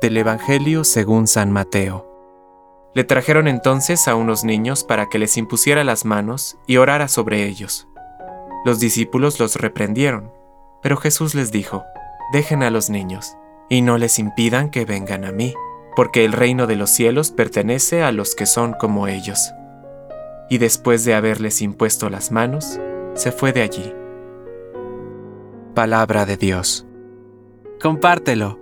Del Evangelio según San Mateo. Le trajeron entonces a unos niños para que les impusiera las manos y orara sobre ellos. Los discípulos los reprendieron, pero Jesús les dijo, Dejen a los niños, y no les impidan que vengan a mí, porque el reino de los cielos pertenece a los que son como ellos. Y después de haberles impuesto las manos, se fue de allí. Palabra de Dios. Compártelo